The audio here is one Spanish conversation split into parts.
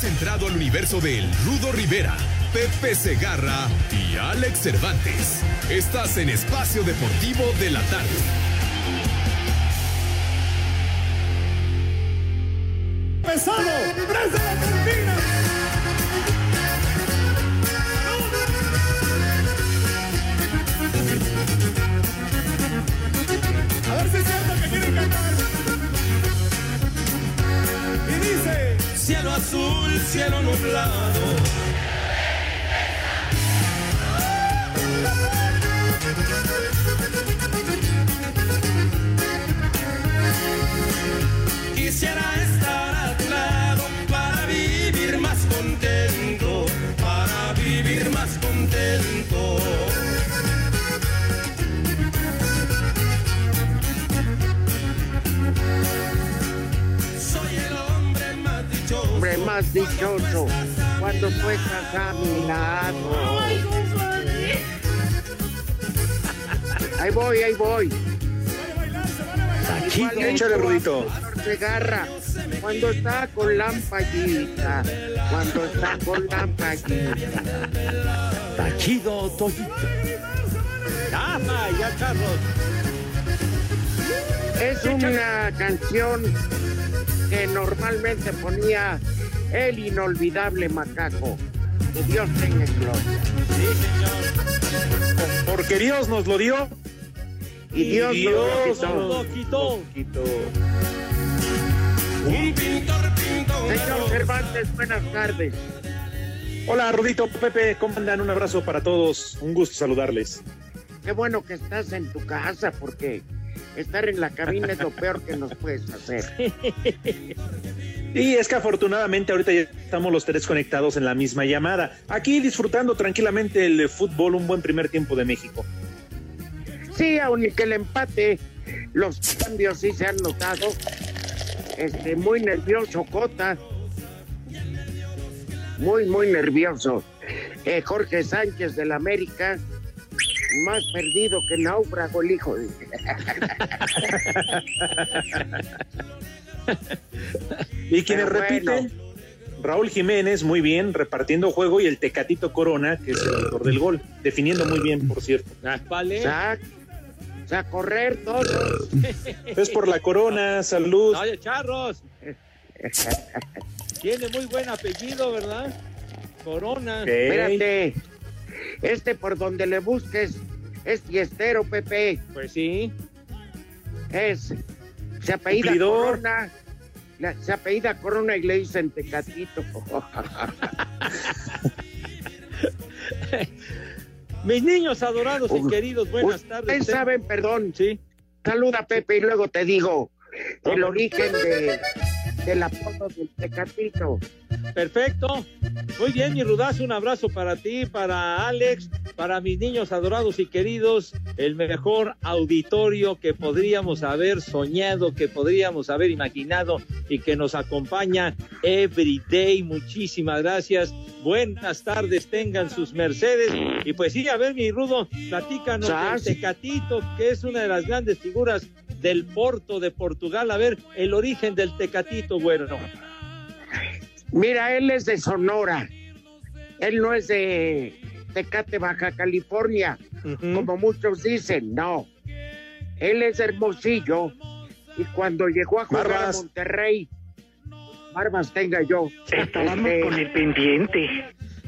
Has entrado al universo de Rudo Rivera, Pepe Segarra y Alex Cervantes. Estás en Espacio Deportivo de la Tarde. ¡Pesado! ¡Tres de la! Cielo azul, cielo nublado. Quisiera más dichoso cuando estás a mi lado. Ahí voy, ahí voy. Aquí, échale, Rudito. Segarra, cuando está con lampallita, cuando está con lampallita. Tachido Toyito. ¡Llama ya, Carlos! Es una canción que normalmente ponía el inolvidable macaco. Que Dios tenga gloria. Porque Dios nos lo dio. Y Dios, Dios nos lo Lo quitó. quitó. Un pintor pintó Señor. Cervantes, buenas tardes. Hola, Rudito, Pepe, ¿cómo andan? Un abrazo para todos. Un gusto saludarles. Qué bueno que estás en tu casa porque estar en la cabina es lo peor que nos puedes hacer. Y es que afortunadamente ahorita ya estamos los tres conectados en la misma llamada. Aquí disfrutando tranquilamente el fútbol, un buen primer tiempo de México. Sí, aunque el empate, los cambios sí se han notado. Este, muy nervioso Cota. Muy, muy nervioso. Eh, Jorge Sánchez del América. Más perdido que náufrago el hijo. Y quienes Pero repiten, bueno. Raúl Jiménez, muy bien, repartiendo juego, y el Tecatito Corona, que es el autor del gol, definiendo muy bien, por cierto. Vale. Sac, o sea, correr todos. Es por la Corona, salud. Oye, Charros. Tiene muy buen apellido, ¿verdad? Corona. Ok. Espérate. Este por donde le busques es fiestero, Pepe. Pues sí. Es. Se apellida Cumplidor. Corona. la- se apellida Corona y le dicen Tecatito. Mis niños adorados y queridos, buenas Ustedes tardes. saben, perdón. Sí. Saluda, Pepe, y luego te digo el origen de, del apodo del Tecatito. Perfecto. Muy bien, mi rudazo, un abrazo para ti, para Alex, para mis niños adorados y queridos, el mejor auditorio que podríamos haber soñado, que podríamos haber imaginado y que nos acompaña every day. Muchísimas gracias. Buenas tardes, tengan sus mercedes. Y pues sí, a ver, mi rudo, platícanos Sas. del Tecatito, que es una de las grandes figuras del Porto de Portugal. A ver, el origen del Tecatito, bueno. Mira, él es de Sonora. Él no es de Tecate, Baja California, como muchos dicen, no. Él es hermosillo y cuando llegó a jugar Barbas. a Monterrey, Barbas tenga yo. Estábamos Este, con el pendiente.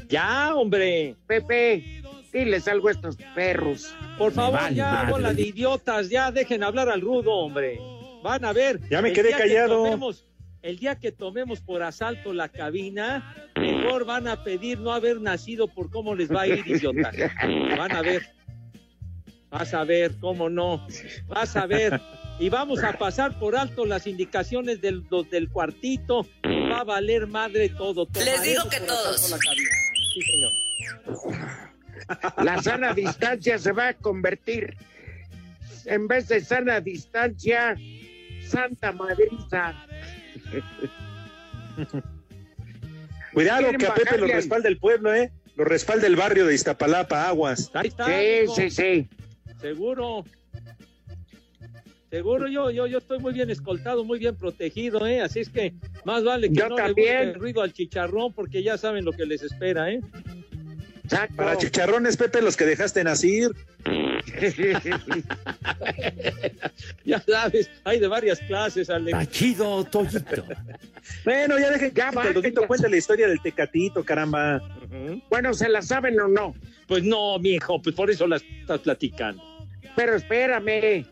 Ya, hombre. Pepe, diles algo a estos perros. Por favor, vale ya, bola de idiotas, ya dejen hablar al rudo, hombre. Van a ver. Ya me quedé que callado. tomemos- el día que tomemos por asalto la cabina, mejor van a pedir no haber nacido por cómo les va a ir, idiotas. Van a ver. Vas a ver, cómo no. Vas a ver. Y vamos a pasar por alto las indicaciones del, los del cuartito. va a valer madre todo. Toma Les digo que por todos. la cabina. Sí, señor. La sana distancia se va a convertir, en vez de sana distancia, Santa Madriza. Cuidado Quieren que a Pepe lo respalda el pueblo, ¿eh? Lo respalda el barrio de Iztapalapa, Aguas. Ahí está. Sí, sí, sí. Seguro. Seguro yo, yo, yo estoy muy bien escoltado, muy bien protegido, ¿eh? Así es que más vale que Yo no también. le guste el ruido al chicharrón porque ya saben lo que les espera, ¿eh? Exacto. Para chicharrones, Pepe, los que dejaste nacir. Ya sabes, hay de varias clases, Alex. Chido, Toyito. Bueno, ya dejen Ya que ya. cuente la historia del Tecatito, caramba. Bueno, ¿se la saben o no? Pues no, mijo, pues por eso las estás platicando. Pero espérame.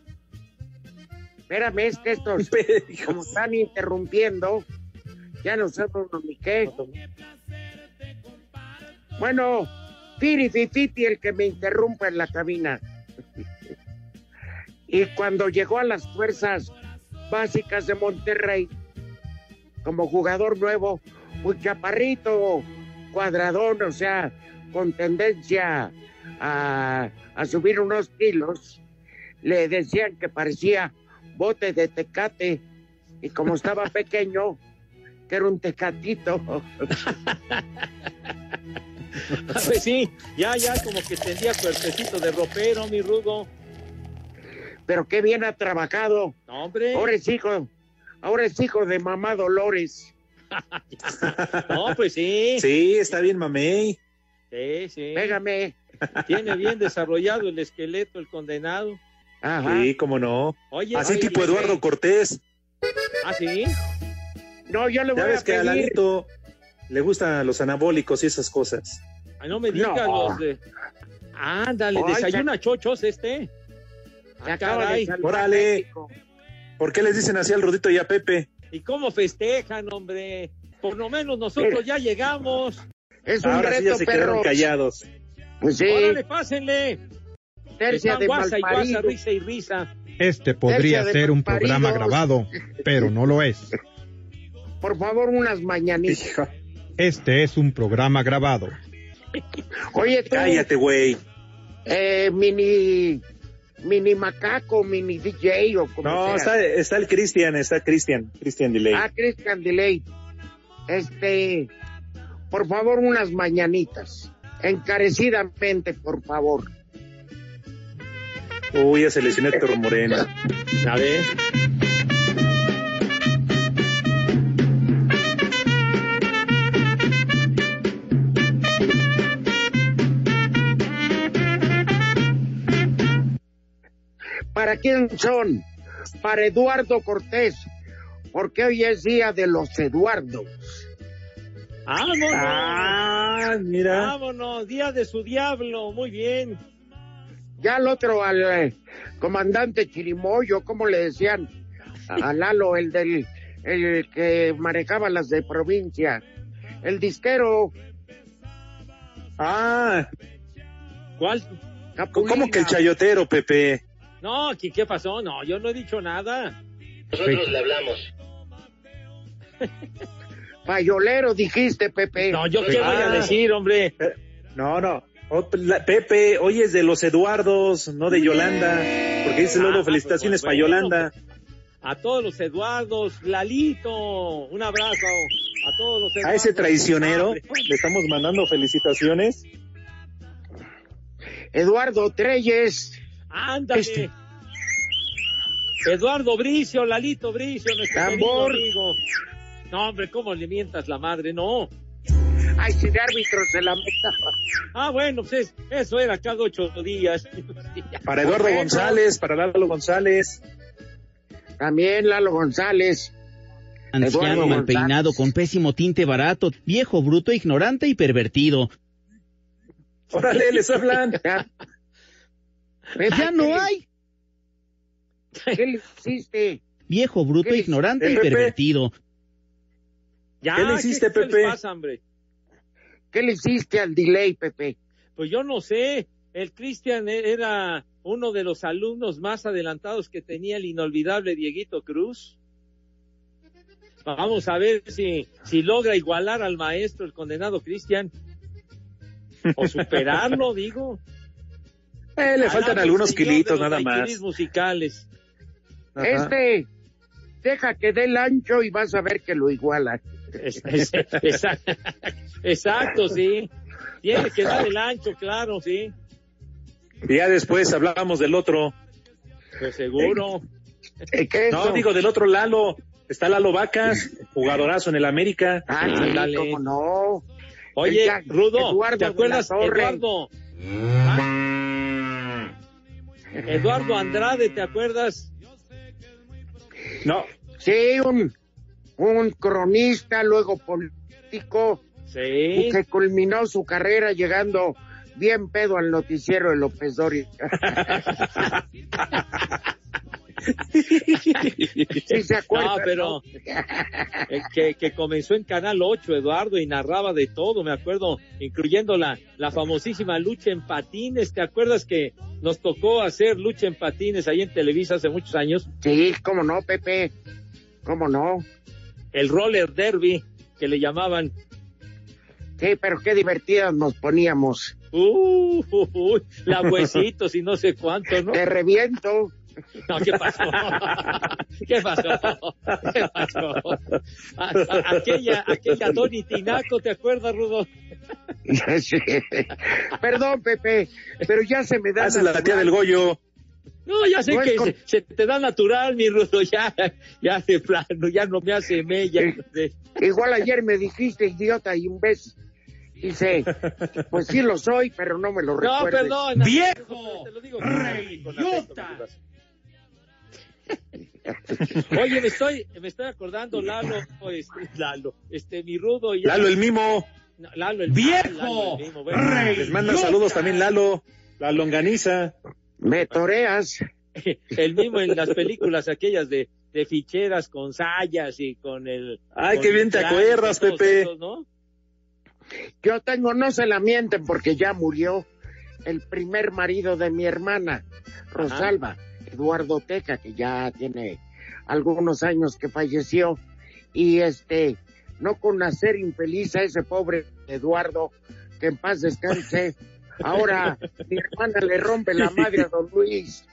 Espérame, es que estos, como están interrumpiendo, ya no sé uno ni qué. Bueno, Piri Fifiti, el que me interrumpa en la cabina. Y cuando llegó a las fuerzas básicas de Monterrey, como jugador nuevo, un chaparrito, cuadradón, o sea, con tendencia a, a subir unos kilos, le decían que parecía bote de tecate, y como estaba pequeño, que era un tecatito. Pues sí, ya, ya como que tendría cuerpecito de ropero, mi rudo. Pero qué bien ha trabajado. No, hombre. Ahora es hijo, ahora es hijo de mamá Dolores. No, pues sí. Sí, está bien, mamey. Sí, sí. Pégame. Tiene bien desarrollado el esqueleto, el condenado. Ajá. Sí, cómo no. Oye, Así oye, tipo oye. Eduardo Cortés. Ah, sí. No, yo le Ya voy a ves que a pedir. Lalito le gustan los anabólicos y esas cosas. Ay, no me digas No. los de. Ándale, Ay, desayuna chochos este. Ah, acaba de caray. Órale. ¿Por qué les dicen así al Rudito y a Pepe? ¿Y cómo festejan, hombre? Por lo menos nosotros ya llegamos. Es un Ahora sí ya reto, se quedaron perro. callados. Pues sí, Órale, pásenle. tercia Están de guasa y guasa, risa y risa. Este podría ser un programa grabado, pero no lo es. Por favor, unas mañanitas. Este es un programa grabado. Oye, tú, Cállate, güey. eh, mini, mini macaco, mini DJ o como No, sea. está, está el Cristian, está Cristian, Cristian Delay. Ah, Christian Delay. Este, por favor, unas mañanitas. Encarecidamente, por favor. Uy, ya se lesionó Héctor Moreno. A ver. ¿Para quién son? Para Eduardo Cortés, porque hoy es día de los Eduardos. ¡Vámonos! Ah, mira. ¡Vámonos! Día de su diablo. Muy bien. Ya el otro al eh, comandante Chirimoyo, ¿cómo le decían? A Lalo, el del el que manejaba las de provincia. El disquero. Ah, ¿Cuál? Capulina. ¿cómo que el chayotero, Pepe? No, ¿qué, qué pasó? No, yo no he dicho nada. Nosotros le hablamos. Payolero, dijiste, Pepe. No, yo qué Ah. voy a decir, hombre. No, no. Oh, la- Pepe, hoy es de los Eduardos, no de Yolanda. Porque dice luego Ah, felicitaciones pues, para. Yolanda. A todos los Eduardos, Lalito, un abrazo a todos los Eduardos. A ese traicionero Hombre, le estamos mandando felicitaciones. Eduardo Treyes. Ándale. Este. Eduardo Bricio, Lalito Bricio, nuestro Tambor. querido amigo. No, hombre, ¿cómo le mientas la madre? No. Ay, si de árbitro se la meta. Ah, bueno, pues es- eso era cada ocho días. Para Eduardo Bueno. González, para Lalo González. También Lalo González. Anciano mal peinado con pésimo tinte barato, viejo, bruto, ignorante y pervertido. Órale, les hablan. Ya, no hay. ¿Qué le hiciste? Viejo, bruto, ¿Qué? ignorante ¿Eh, y pervertido. Ya, ¿Qué le hiciste, qué Pepe? pasa, hombre? ¿Qué le hiciste al delay, Pepe? Pues yo no sé. El Cristian e- era uno de los alumnos más adelantados que tenía el inolvidable Dieguito Cruz. Vamos a ver si, si logra igualar al maestro, el condenado Cristian. O superarlo, digo. Eh, le faltan Hablamos, algunos kilitos nada más. musicales. Ajá. Este, deja que dé el ancho y vas a ver que lo iguala. Es- es- esa- exacto, sí. Tiene que dar el ancho, claro, sí. Y ya después hablábamos del otro. Pues seguro. Eh, ¿Qué es No, eso? digo del otro Lalo. Está Lalo Vacas, jugadorazo en el América. Ah, sí, cómo no. Oye, Rudo, Eduardo ¿te acuerdas. Eduardo? ¿Ah? Eduardo Andrade, ¿te acuerdas? No, Sí, un, un cronista, luego político, Sí. que culminó su carrera llegando bien pedo al noticiero de López Dóriga. sí se acuerda. No, pero eh, que, que comenzó en Canal 8, Eduardo, y narraba de todo, me acuerdo, incluyendo la, la famosísima lucha en patines. ¿Te acuerdas que nos tocó hacer lucha en patines ahí en Televisa hace muchos años? Sí, cómo no, Pepe. Cómo no. El roller derby, que le llamaban. Sí, pero qué divertidas nos poníamos. Uh, uy, la huesitos y no sé cuánto, ¿no? Te reviento. No, ¿qué pasó? ¿Qué pasó? ¿Qué pasó? Aquella, aquella Tony Tinaco, ¿te acuerdas, Rudo? Sí. Perdón, Pepe, pero ya se me da. hace la tía natural. del Goyo. No, ya sé No que con- se, se te da natural, mi Rudo, ya, ya de plano, ya no me hace mella. De- Igual ayer me dijiste idiota y un beso. Dice, pues sí lo soy, pero no me lo No, recuerdes. perdón. ¡Viejo! Te lo digo. Oye, me estoy, me estoy acordando, Lalo, este, Lalo, este, mi Rudo. Ya, Lalo el mimo. No, Lalo, el ¡Viejo! Lalo, el mismo, bueno. Les manda saludos también Lalo. La longaniza. Me toreas. el mismo en las películas aquellas de, de ficheras con sayas y con el... Ay, con qué bien te acuerdas, y Pepe. esos, ¿no? Yo tengo, no se la mienten porque ya murió el primer marido de mi hermana, Rosalba, Eduardo Teca, que ya tiene algunos años que falleció. Y este, no con nacer infeliz a ese pobre Eduardo, que en paz descanse. Ahora mi hermana le rompe la madre a don Luis.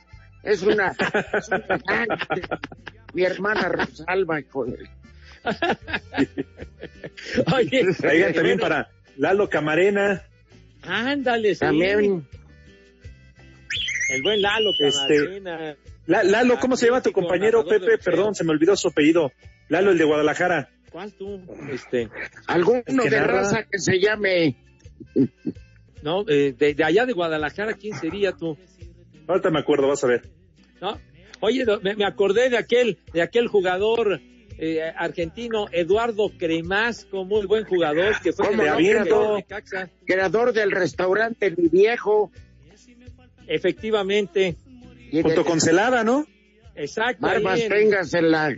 Es una, es una mi hermana Rosalba, hijo de- Oye, Oigan, también bueno, para Lalo Camarena. Ándale, sí. también El buen Lalo Este, Lalo, ¿cómo se llama tu compañero Pepe? Perdón, se me olvidó su apellido. Lalo, el de Guadalajara. ¿Cuál tú? Este, alguno de narra- raza que se llame no, eh, de, de allá de Guadalajara, ¿quién sería tú? Ahorita me acuerdo, vas a ver. ¿No? Oye, me, me acordé de aquel, de aquel jugador eh, argentino, Eduardo Cremasco, muy buen jugador, que fue creador creador del restaurante Mi Viejo Efectivamente, y Junto de con Celada, ¿no? exacto. Ahí Barbas en, Tengas en la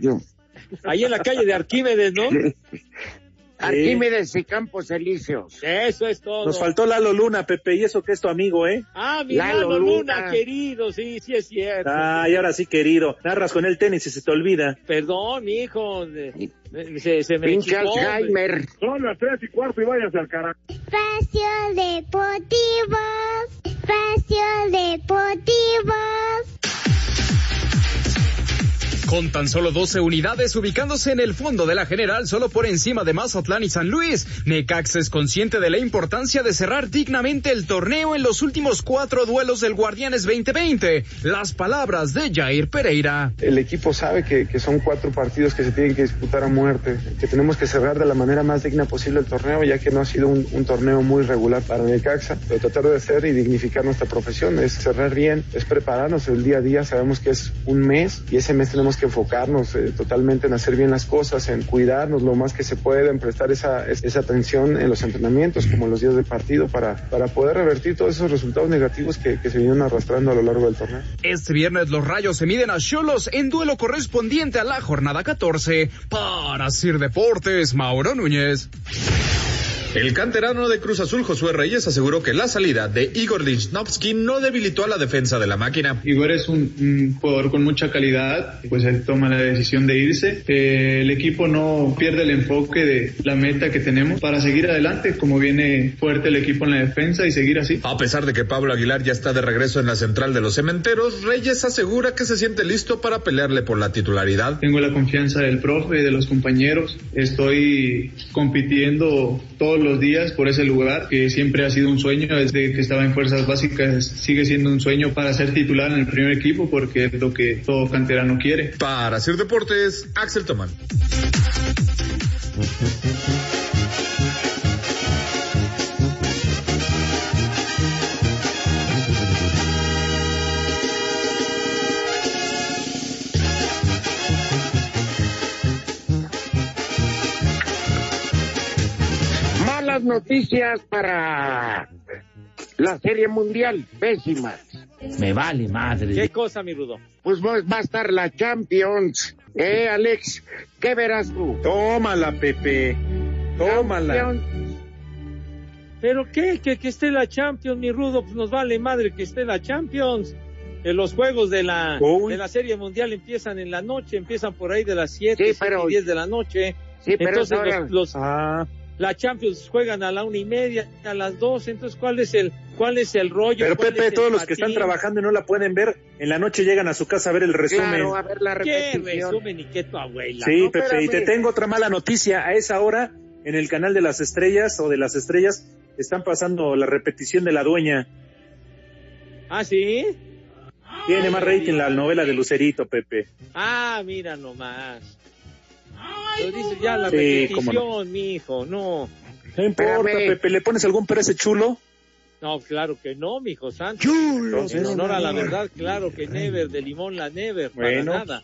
ahí en la calle de Arquímedes, ¿no? Arquímedes y Campos Elíseos. Eso es todo. Nos faltó Lalo Luna, Pepe, y eso que es tu amigo, ¿eh? Ah, mi Lalo Lalo Luna, Luna. querido, sí, sí es cierto. Ay, ahora sí, querido. Narras con el tenis y se te olvida. Perdón, hijo, se, se me Pinche Alzheimer. Son las tres y cuarto y váyanse al carajo. Espacio Deportivo. Espacio Deportivo. Con tan solo 12 unidades ubicándose en el fondo de la general solo por encima de Mazatlán y San Luis, Necaxa es consciente de la importancia de cerrar dignamente el torneo en los últimos cuatro duelos del Guardianes 2020. Las palabras de Jair Pereira. El equipo sabe que, son cuatro partidos que se tienen que disputar a muerte, que tenemos que cerrar de la manera más digna posible el torneo, ya que no ha sido un, un torneo muy regular para Necaxa, pero tratar de hacer y dignificar nuestra profesión, es cerrar bien, es prepararnos el día a día, sabemos que es un mes y ese mes tenemos que enfocarnos eh, totalmente en hacer bien las cosas, en cuidarnos lo más que se puede, en prestar esa, es- esa atención en los entrenamientos, como en los días de partido, para, para poder revertir todos esos resultados negativos que, que se vinieron arrastrando a lo largo del torneo. Este viernes los Rayos se miden a Cholos en duelo correspondiente a la jornada 14. Para Sir Deportes, Mauro Núñez. El canterano de Cruz Azul, Josué Reyes, aseguró que la salida de Igor Lichnowsky no debilitó a la defensa de la máquina. Igor es un, un jugador con mucha calidad, pues él toma la decisión de irse. Eh, el equipo no pierde el enfoque de la meta que tenemos para seguir adelante, como viene fuerte el equipo en la defensa y seguir así. A pesar de que Pablo Aguilar ya está de regreso en la central de los cementeros, Reyes asegura que se siente listo para pelearle por la titularidad. Tengo la confianza del profe y de los compañeros. Estoy compitiendo todos los días por ese lugar que siempre ha sido un sueño desde que estaba en fuerzas básicas. Sigue siendo un sueño para ser titular en el primer equipo porque es lo que todo canterano quiere. Para hacer deportes, Axel Tomán. Malas noticias para la Serie Mundial, pésimas. Me vale madre. ¿Qué cosa, mi Rudo? Pues va va a estar la Champions. ¿Eh, Alex? ¿Qué verás tú? Tómala, Pepe. Tómala. Champions. ¿Pero qué? Que, que esté la Champions, mi Rudo. Pues nos vale madre que esté la Champions. Eh, los juegos de la, Uy. de la Serie Mundial empiezan en la noche, empiezan por ahí de las 7, Sí, 7 pero- y 10 de la noche. Sí, pero Entonces ahora- los, los- Ah, la Champions juegan a la una y media, a las dos. Entonces, ¿cuál es el, cuál es el rollo? pero ¿Cuál Pepe, todos los que están trabajando y no la pueden ver, en la noche llegan a su casa a ver el resumen. Claro, a ver la ¿Qué repetición. resumen y qué tu abuela? Sí, No, Pepe, y te tengo otra mala noticia. A esa hora, en el canal de las estrellas o de las estrellas, están pasando la repetición de la dueña. ¿Ah, sí? Tiene más rating la novela de Lucerito, Pepe. Ah, mira nomás. Lo dices ya la Sí, repetición, mi hijo, no. No importa, Espérame. Pepe, ¿le pones algún pero ese chulo? No, claro que no, mi hijo santo. Chulo, En honor a la no. verdad, claro que never, de limón la never, Bueno. para nada.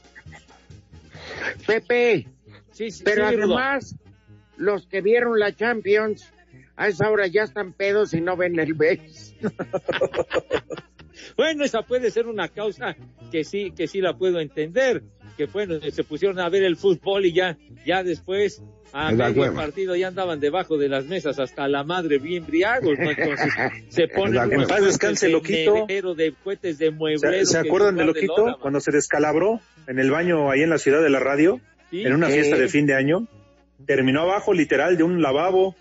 Pepe, Sí, sí, pero sí, Rudo. además, los que vieron la Champions, a esa hora ya están pedos y no ven el BES. Bueno, esa puede ser una causa que sí, que sí la puedo entender. Que bueno, se pusieron a ver el fútbol y ya, ya después a Es la medio hueva. partido ya andaban debajo de las mesas hasta la madre bien briagos, ¿no? Entonces se ponen. En paz descanse, Loquito. de cohetes de ¿Se, acuerdan de Loquito? Cuando se descalabró en el baño ahí en la ciudad de la radio, Sí, en una fiesta de fin de año. Terminó abajo, literal, de un lavabo.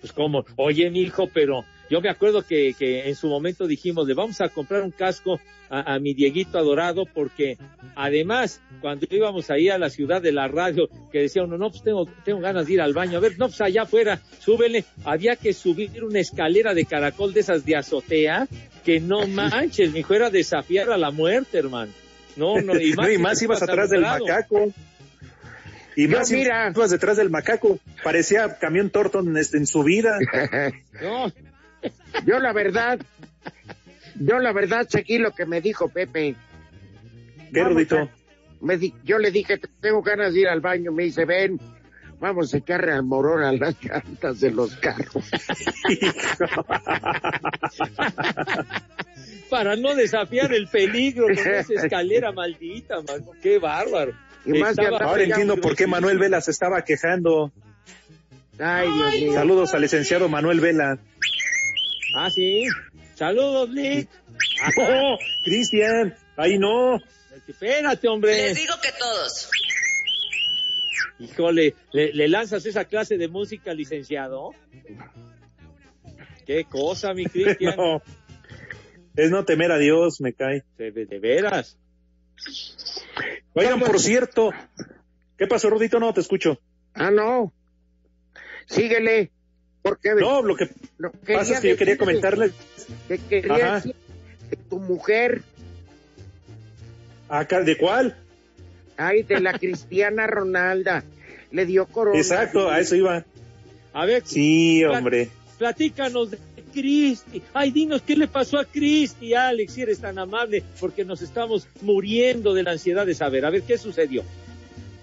Pues como, oye, mi hijo, pero yo me acuerdo que, que en su momento dijimos, le vamos a comprar un casco a, a mi Dieguito adorado, porque además, cuando íbamos ahí a la ciudad de la radio, que decía uno, no, pues tengo, tengo ganas de ir al baño, a ver, no, pues allá afuera, súbele, había que subir una escalera de caracol de esas de azotea, que no manches, mi hijo, era desafiar a la muerte, hermano. No, no, y más, No, y más ibas atrás del macaco. Y más mira. ibas detrás del macaco. Parecía camión Torton este, en su vida. No, Yo la verdad, yo la verdad seguí lo que me dijo Pepe. ¿Qué, a- me di- yo le dije, tengo ganas de ir al baño. Me dice, ven, vamos a echarle al morón a las llantas de los carros. para no desafiar el peligro con esa escalera maldita, mano. Qué bárbaro. Y más que Estaba- Ahora entiendo por qué. Manuel Vela se estaba quejando. Ay, Dios mío. Saludos al licenciado Manuel Vela. Ah, sí. Saludos, Nick. ¡Oh, Cristian! ¡Ahí no! Espérate, hombre. Les digo que todos. Híjole, ¿le, le lanzas esa clase de música, licenciado? Qué cosa, mi Cristian. No. Es no temer a Dios, me cae. de, de- de veras. Oigan, por cierto. ¿Qué pasó, Rudito? No, te escucho. Ah, no. Síguele. Porque No, lo que pasa es que yo quería comentarles. Que quería Ajá. decir que tu mujer, Acá, ¿De cuál? ay, de la Cristiana Ronalda, le dio corona. Exacto, a eso iba. A ver, Sí, hombre. platícanos de Cristi. Ay, dinos, ¿qué le pasó a Cristi, Alex? Si eres tan amable, porque nos estamos muriendo de la ansiedad de saber. A ver, ¿qué sucedió?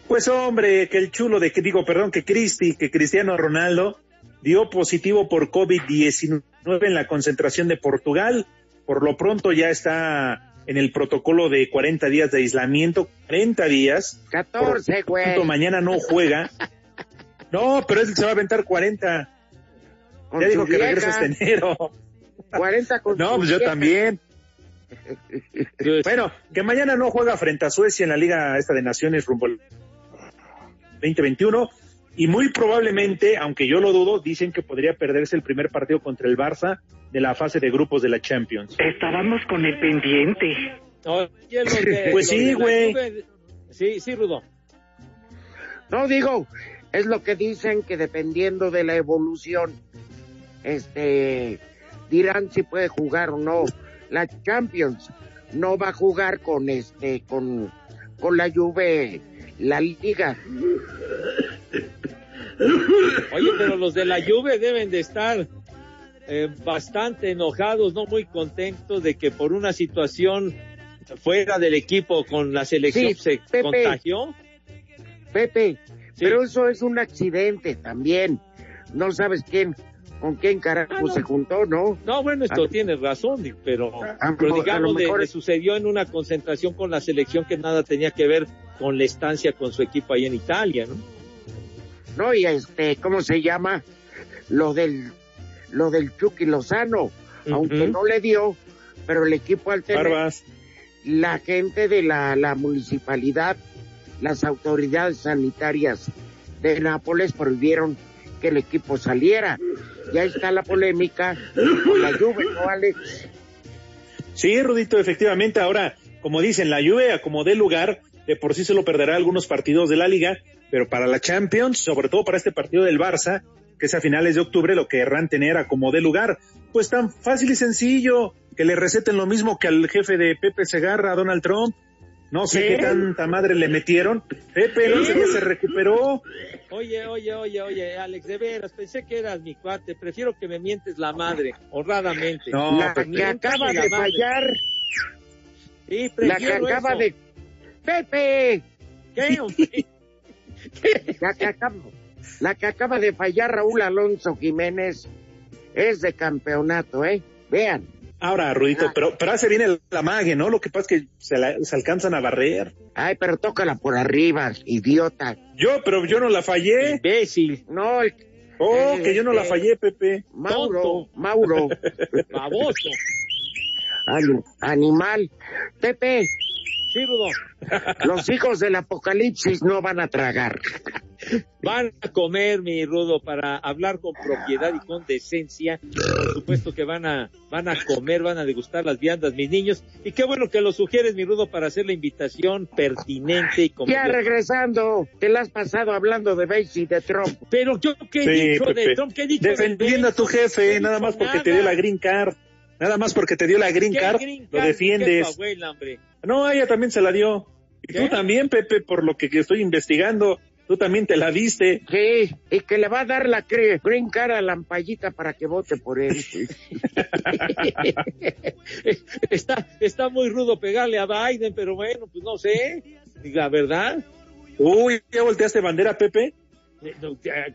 Pues hombre, que el chulo de que digo, perdón, que Cristi, que Cristiano Ronaldo dio positivo por COVID-19 en la concentración de Portugal. Por lo pronto ya está en el protocolo de 40 días de aislamiento, 40 días. 14, Por lo güey. mañana no juega. No, pero él se va a aventar 40. Con ya dijo que vieja. regresa este enero. 40 con No, pues yo vieja. también. Bueno, que mañana no juega frente a Suecia en la Liga esta de Naciones rumbo al 2021 y muy probablemente, aunque yo lo dudo, dicen que podría perderse el primer partido contra el Barça de la fase de grupos de la Champions. Estábamos con el pendiente. Oye, los de- Pues sí, güey. Sí, sí, Rudo. No digo, es lo que dicen que dependiendo de la evolución, este, dirán si puede jugar o no. La Champions no va a jugar con este, con, con la Juve, la Liga. Oye, pero los de la Juve deben de estar eh, bastante enojados, no muy contentos de que por una situación fuera del equipo con la selección Sí, se Pepe. contagió. Pepe, pero eso es un accidente también. No sabes quién, con quién carajo Ah, no. se juntó, ¿no? No, bueno, esto tienes razón, Dick, pero, A pero a digamos, le es- sucedió en una concentración con la selección que nada tenía que ver con la estancia con su equipo ahí en Italia, ¿no? No, y este, ¿cómo se llama? Lo del, lo del Chucky Lozano, aunque no le dio, pero el equipo al tener, Barbas. la gente de la, la municipalidad, las autoridades sanitarias de Nápoles prohibieron que el equipo saliera. Ya está la polémica con la Juve, ¿no, Alex? Sí, Rudito, efectivamente. Ahora, como dicen, la Juve a como dé lugar, de por sí se lo perderá algunos partidos de la liga, pero para la Champions, sobre todo para este partido del Barça, que es a finales de octubre, lo querrán tener a como dé lugar. Pues tan fácil y sencillo, que le receten lo mismo que al jefe de Pepe Segarra, a Donald Trump. No sé ¿Qué? qué tanta madre le metieron. Pepe, no sé qué se recuperó. Oye, oye, oye, oye, Alex, de veras, pensé que eras mi cuate, prefiero que me mientes la madre, honradamente. No, la Pepe. que acaba de madre. fallar, Sí, la que acaba eso. de... ¡Pepe! ¿Qué? La que, acaba, la que acaba de fallar Raúl Alonso Jiménez es de campeonato, ¿eh? Vean. Ahora, Rudito, pero, pero hace bien el, la mague, ¿no? Lo que pasa es que se, la- se alcanzan a barrer. Ay, pero tócala por arriba, idiota. Yo, pero yo no la fallé. Imbécil, No, el Oh, que yo no la eh. fallé, Pepe. Mauro, Tonto. Mauro, baboso. ani- animal. Pepe, Sí, Rudo. los hijos del apocalipsis no van a tragar. Van a comer, mi Rudo, para hablar con propiedad y con decencia. Por supuesto que van a, van a comer, van a degustar las viandas, mis niños. Y qué bueno que lo sugieres, mi Rudo, para hacer la invitación pertinente y como Ya yo- regresando, te la has pasado hablando de Bates y de Trump. Pero yo qué he Sí, dicho de. Trump, qué he dicho Defendiendo a tu jefe, No nada más porque te dio la green card. Nada más porque te dio la green ¿Qué card, green lo defiendes. ¿Qué tu abuela, hombre? No, ella también se la dio. Y ¿Qué? tú también, Pepe, por lo que estoy investigando. Tú también te la diste. Sí, y que le va a dar la green card a Lampallita para que vote por él. está, está muy rudo pegarle a Biden, pero bueno, pues no sé. La verdad. Uy, ¿ya volteaste bandera, Pepe?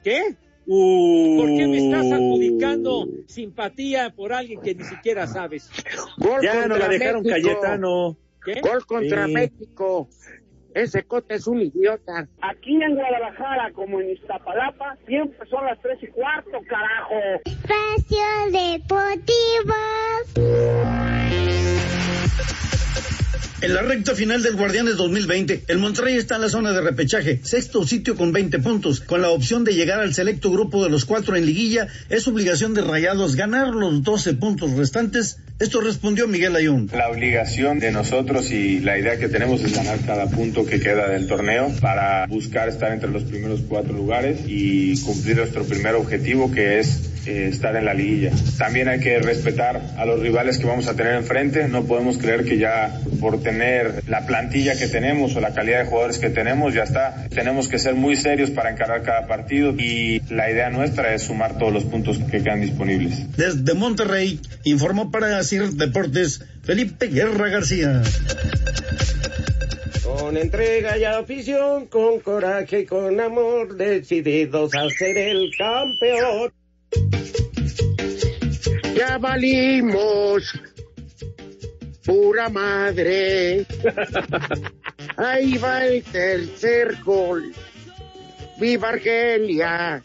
¿Qué? Uh. ¿Por qué me estás adjudicando simpatía por alguien que ni siquiera sabes? Gol Ya nos la dejaron México. Cayetano. ¿Qué? Gol contra Sí. México. Ese Cota es un idiota. Aquí en Guadalajara, como en Iztapalapa, siempre son las tres y cuarto, carajo. Espacio Deportivo. En la recta final del Guardianes 2020, el Monterrey está en la zona de repechaje, sexto sitio con 20 puntos. Con la opción de llegar al selecto grupo de los cuatro en liguilla, es obligación de Rayados ganar los 12 puntos restantes. Esto respondió Miguel Ayun. La obligación de nosotros y la idea que tenemos es ganar cada punto que queda del torneo para buscar estar entre los primeros cuatro lugares y cumplir nuestro primer objetivo que es eh, estar en la liguilla. También hay que respetar a los rivales que vamos a tener enfrente. No podemos creer que ya por tener la plantilla que tenemos o la calidad de jugadores que tenemos ya está. Tenemos que ser muy serios para encarar cada partido y la idea nuestra es sumar todos los puntos que quedan disponibles. Desde Monterrey, informó para CIR Deportes Felipe Guerra García. Con entrega y afición, con coraje y con amor, decididos a ser el campeón. Ya valimos, pura madre. Ahí va el tercer gol. Viva Argelia,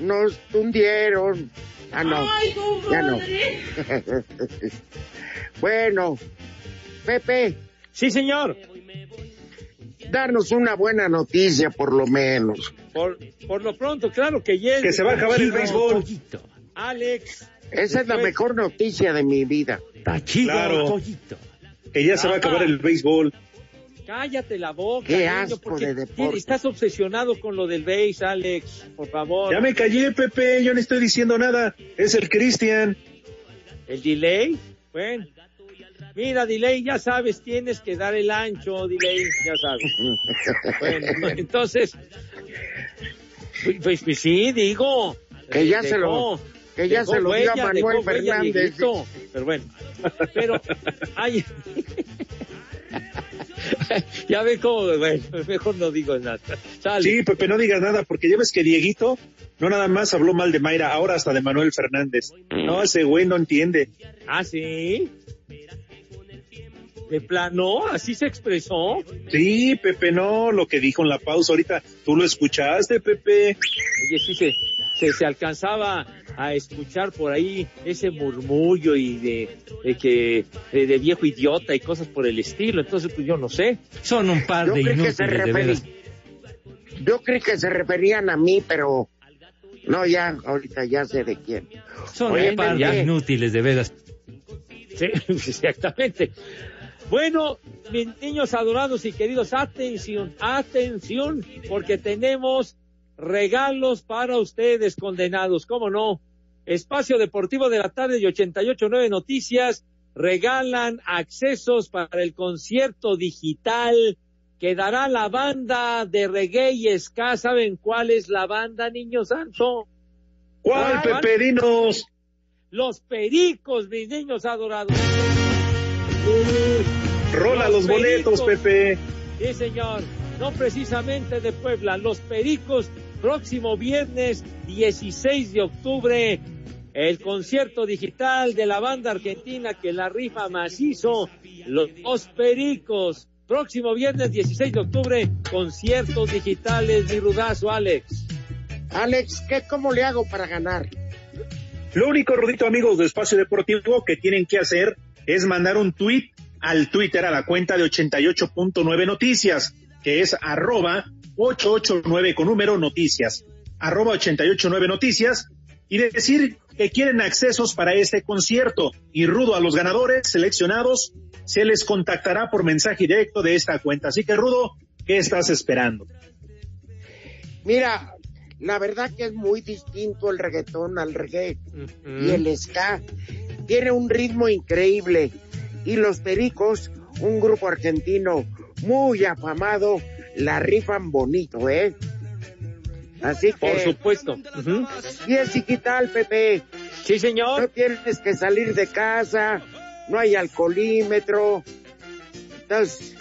nos tundieron. Ah, no. Ay, ya no. bueno, Pepe. Sí, señor. Darnos una buena noticia, por lo menos. Por, por lo pronto, claro que llega. Que se va a acabar el béisbol. Alex. Esa es la mejor noticia de mi vida. Claro. Que ya se va a acabar el béisbol. Cállate la boca. Qué niño, asco porque de deporte. Estás obsesionado con lo del béis, Alex. Por favor. Ya me callé, Pepe, yo no estoy diciendo nada. Es el Cristian. ¿El delay? Bueno. Mira, delay, ya sabes, tienes que dar el ancho, delay, ya sabes. Bueno, entonces, pues, pues, pues sí, digo. Que ya se lo- que ya se lo dio a huella, Manuel Fernández. Pero bueno, pero, ay, ya ven cómo, bueno, mejor no digo nada. Sale. Sí, Pepe, no digas nada, porque ya ves que Dieguito no nada más habló mal de Mayra, ahora hasta de Manuel Fernández. No, ese güey no entiende. Ah, sí. De plano, así se expresó. Sí, Pepe, no, lo que dijo en la pausa ahorita, tú lo escuchaste, Pepe. Oye, sí se, se, se alcanzaba a escuchar por ahí ese murmullo y de, de que de, de viejo idiota y cosas por el estilo. Entonces, pues yo no sé. Son un par Yo de creí que se inútiles, de veras. Yo creí que se referían a mí, pero no, ya, ahorita ya sé de quién. Son Oye, un par de inútiles, de veras. Sí, exactamente. Bueno, mis niños adorados y queridos, atención, atención, porque tenemos regalos para ustedes, condenados, ¿cómo no? Espacio Deportivo de la tarde y 88.9 Noticias regalan accesos para el concierto digital que dará la banda de reggae y ska. ¿Saben cuál es la banda, niños santo? ¿Cuál, ¿Cuál? Pepe? Dinos. Los Pericos, mis niños adorados. Rola los boletos. Pepe. Sí, señor. No precisamente de Puebla. Los Pericos, próximo viernes 16 de octubre. El concierto digital de la banda argentina que la rifa macizo. Los Pericos. Próximo viernes 16 de octubre. Conciertos digitales. Mi rudazo, Alex. Alex, ¿qué, ¿cómo le hago para ganar? Lo único, Rodito, amigos de Espacio Deportivo, que tienen que hacer es mandar un tweet al Twitter a la cuenta de 88.9 Noticias, que es arroba 889 con número noticias, arroba 889 Noticias, y decir que quieren accesos para este concierto. Y Rudo, a los ganadores seleccionados, se les contactará por mensaje directo de esta cuenta. Así que, Rudo, ¿qué estás esperando? Mira, la verdad que es muy distinto el reggaetón al reggae y el ska. Tiene un ritmo increíble. Y los Pericos, un grupo argentino muy afamado, la rifan bonito, ¿eh? Así que... Por supuesto. Y es digital, Pepe. Sí, señor. No tienes que salir de casa, no hay alcoholímetro. Entonces,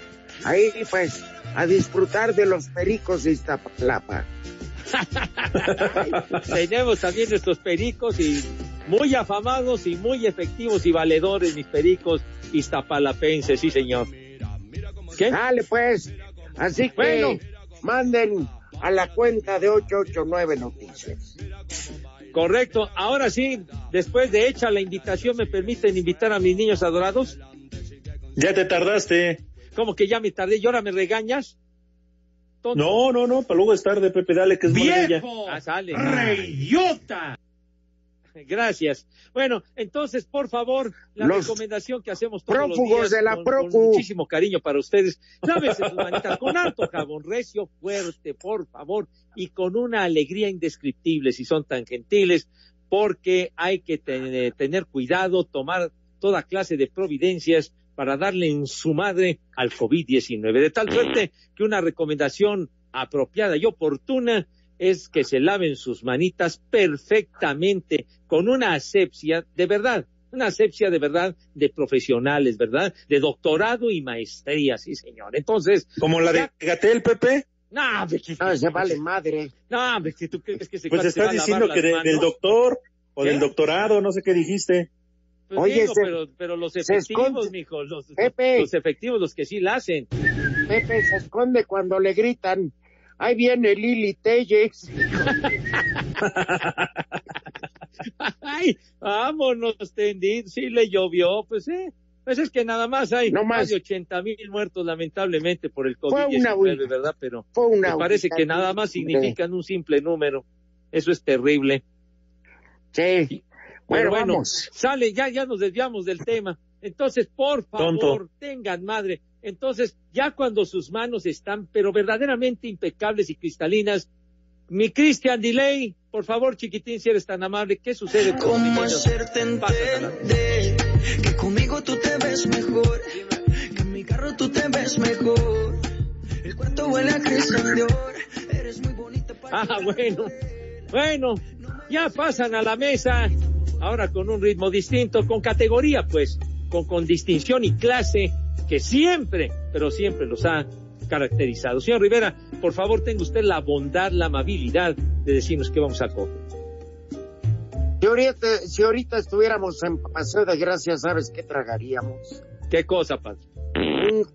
ahí pues, a disfrutar de los pericos de Iztapalapa. Tenemos también nuestros pericos y muy afamados y muy efectivos y valedores, mis pericos iztapalapenses, sí señor. ¿Qué? Dale pues, así que Bueno. manden a la cuenta de 889 Noticias. Correcto. Ahora sí, después de hecha la invitación, ¿me permiten invitar a mis niños adorados? Ya te tardaste. ¿Cómo que ya me tardé y ahora me regañas? Tonto. No, no, no, para luego es tarde, Pepe, dale, que es ella. Ah, sale. ¡Reyota! Gracias. Bueno, entonces, por favor, la Los recomendación que hacemos todos los días de la con, Procu. con muchísimo cariño para ustedes. Lávese sus manitas con harto jabón recio, fuerte, por favor, y con una alegría indescriptible, si son tan gentiles, porque hay que te- tener cuidado, tomar toda clase de providencias para darle en su madre al COVID-19. De tal suerte que una recomendación apropiada y oportuna es que se laven sus manitas perfectamente con una asepsia de verdad, una asepsia de verdad de profesionales, ¿verdad? De doctorado y maestría, sí, señor. Entonces, Como la de Gatel, Pepe. no, hombre, que- No, se vale madre. no, hombre, que tú crees que se Pues estás diciendo que de- del doctor o del ¿Qué? doctorado, no sé qué dijiste. Pues Oye, digo, se- pero, pero los efectivos, mijo, los, Pepe. los efectivos, los que sí la hacen. Pepe se esconde cuando le gritan Ahí viene Lili Telles. Ay, vámonos, tendido. Sí le llovió, pues eh. Pues es que nada más hay No más. más de 80 mil muertos lamentablemente por el Fue una COVID-19, ¿verdad? Pero Fue una me parece que nada más significan un simple número. Eso es terrible. Sí. Pero Bueno, bueno, vamos. sale, ya, ya nos desviamos del tema. Entonces, por favor, Tonto. tengan madre. Entonces, ya cuando sus manos están, pero verdaderamente impecables y cristalinas, mi Christian Delay, por favor, chiquitín, si eres tan amable, ¿qué sucede con ¿Cómo hacerte entender que conmigo tú te ves mejor? Que en mi carro tú te ves mejor. El cuarto huele a. Eres muy bonita para Ah, bueno. Bueno, ya pasan a la mesa, ahora con un ritmo distinto, con categoría, pues, con, con distinción y clase que siempre, pero siempre los ha caracterizado. Señor Rivera, por favor, tenga usted la bondad, la amabilidad de decirnos qué vamos a coger. Si ahorita, si ahorita estuviéramos en Paseo de Gracia, ¿sabes qué tragaríamos? ¿Qué cosa, padre? Un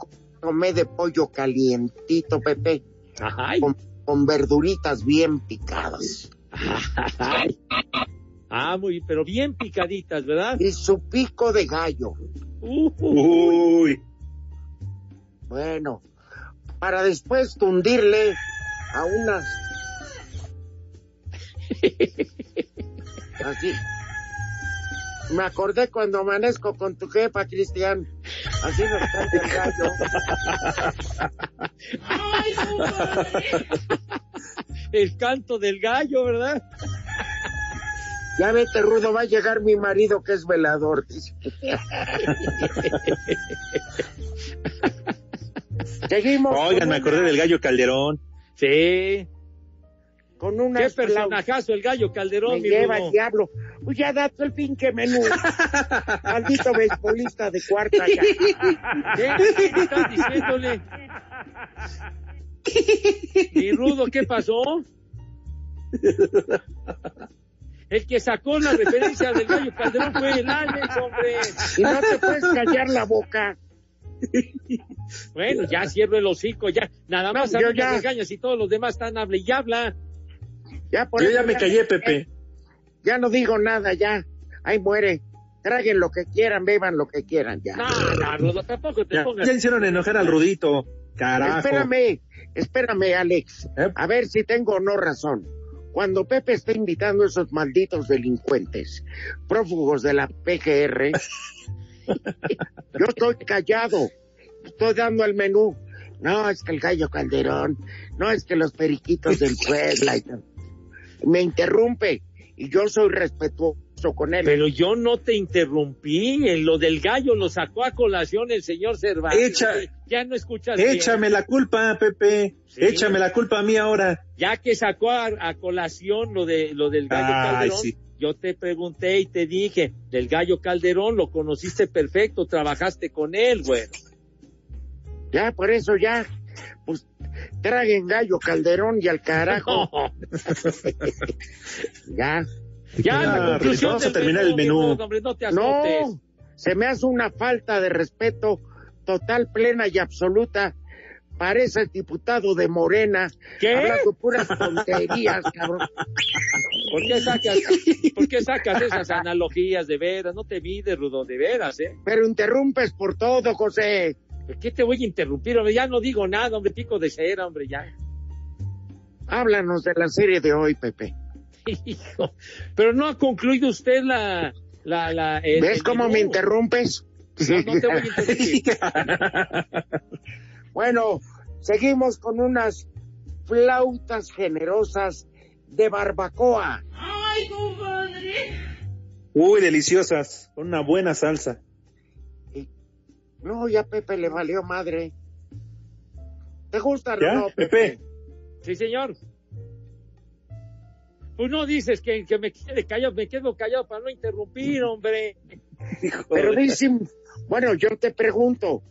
comé de pollo calientito, Pepe, Ay, con, con verduritas bien picadas. Ah, muy, pero bien picaditas, ¿verdad? Y su pico de gallo. Uy. Bueno, para después tundirle a unas... Así. Me acordé cuando amanezco con tu jefa, Cristian. Así nos canta el gallo. el canto del gallo, ¿verdad? Ya vete, Rudo, va a llegar mi marido que es velador. dice. Seguimos. Oigan, me acordé una- del gallo Calderón. Sí. Con Qué unas personajazo el gallo Calderón, Me mi lleva el diablo. Pues ya date el pinche menú. Maldito beisbolista de cuarta ya. ¿Qué? ¿Qué estás diciéndole? Mi Rudo, ¿qué pasó? El que sacó la referencia del gallo Calderón fue el Alex, hombre. Y no te puedes callar la boca. Bueno, ya cierro el hocico, ya. Nada más No, a yo mí me ya. regañas y todos los demás están hable y habla. Ya por Yo eso ya me callé, Pepe. Ya no digo nada, ya. Ahí muere. Traguen lo que quieran, beban lo que quieran, ya. No, no, Rudo, tampoco te Ya, pongas. ya hicieron enojar al Rudito. Carajo. Espérame, espérame, Alex. ¿Eh? A ver si tengo o no razón. Cuando Pepe está invitando a esos malditos delincuentes, prófugos de la PGR, yo estoy callado. Estoy dando el menú. No, es que el gallo Calderón. No, es que los periquitos del Puebla. Me interrumpe. Y yo soy respetuoso con él. Pero yo no te interrumpí. En lo del gallo lo sacó a colación el señor Cervantes. Echa- ya no escuchas bien. Échame la culpa, Pepe. Sí. Échame la culpa a mí ahora. Ya que sacó a, a colación lo de lo del gallo Ay, Calderón, sí. yo te pregunté y te dije, del gallo Calderón lo conociste perfecto, trabajaste con él, güey. Ya, por eso ya. Pues traguen gallo Calderón y al carajo. No, Ya. Ya la conclusión vamos a terminar el menú. Hombre, no te. No, se me hace una falta de respeto total, plena y absoluta. Parece el diputado de Morena. ¿Qué? Hablando puras tonterías, cabrón. ¿Por qué sacas, por qué sacas esas analogías de veras? No te mides, Rudo, de veras, ¿eh? Pero interrumpes por todo, José. ¿Por qué te voy a interrumpir, hombre? Ya no digo nada, hombre, pico de cera, hombre, ya. Háblanos de la serie de hoy, Pepe. Hijo, pero no ha concluido usted la... la, la el- ¿Ves el cómo menú. me interrumpes? No, no te voy a interrumpir. Bueno, seguimos con unas flautas generosas de barbacoa. Uy, deliciosas. Con una buena salsa. No, ya Pepe le valió madre. ¿Te gusta, ¿Ya, no, Pepe? Sí, señor. Pues no dices que, que me quede callado, me quedo callado para no interrumpir, hombre. Pero dice, bueno, yo te pregunto,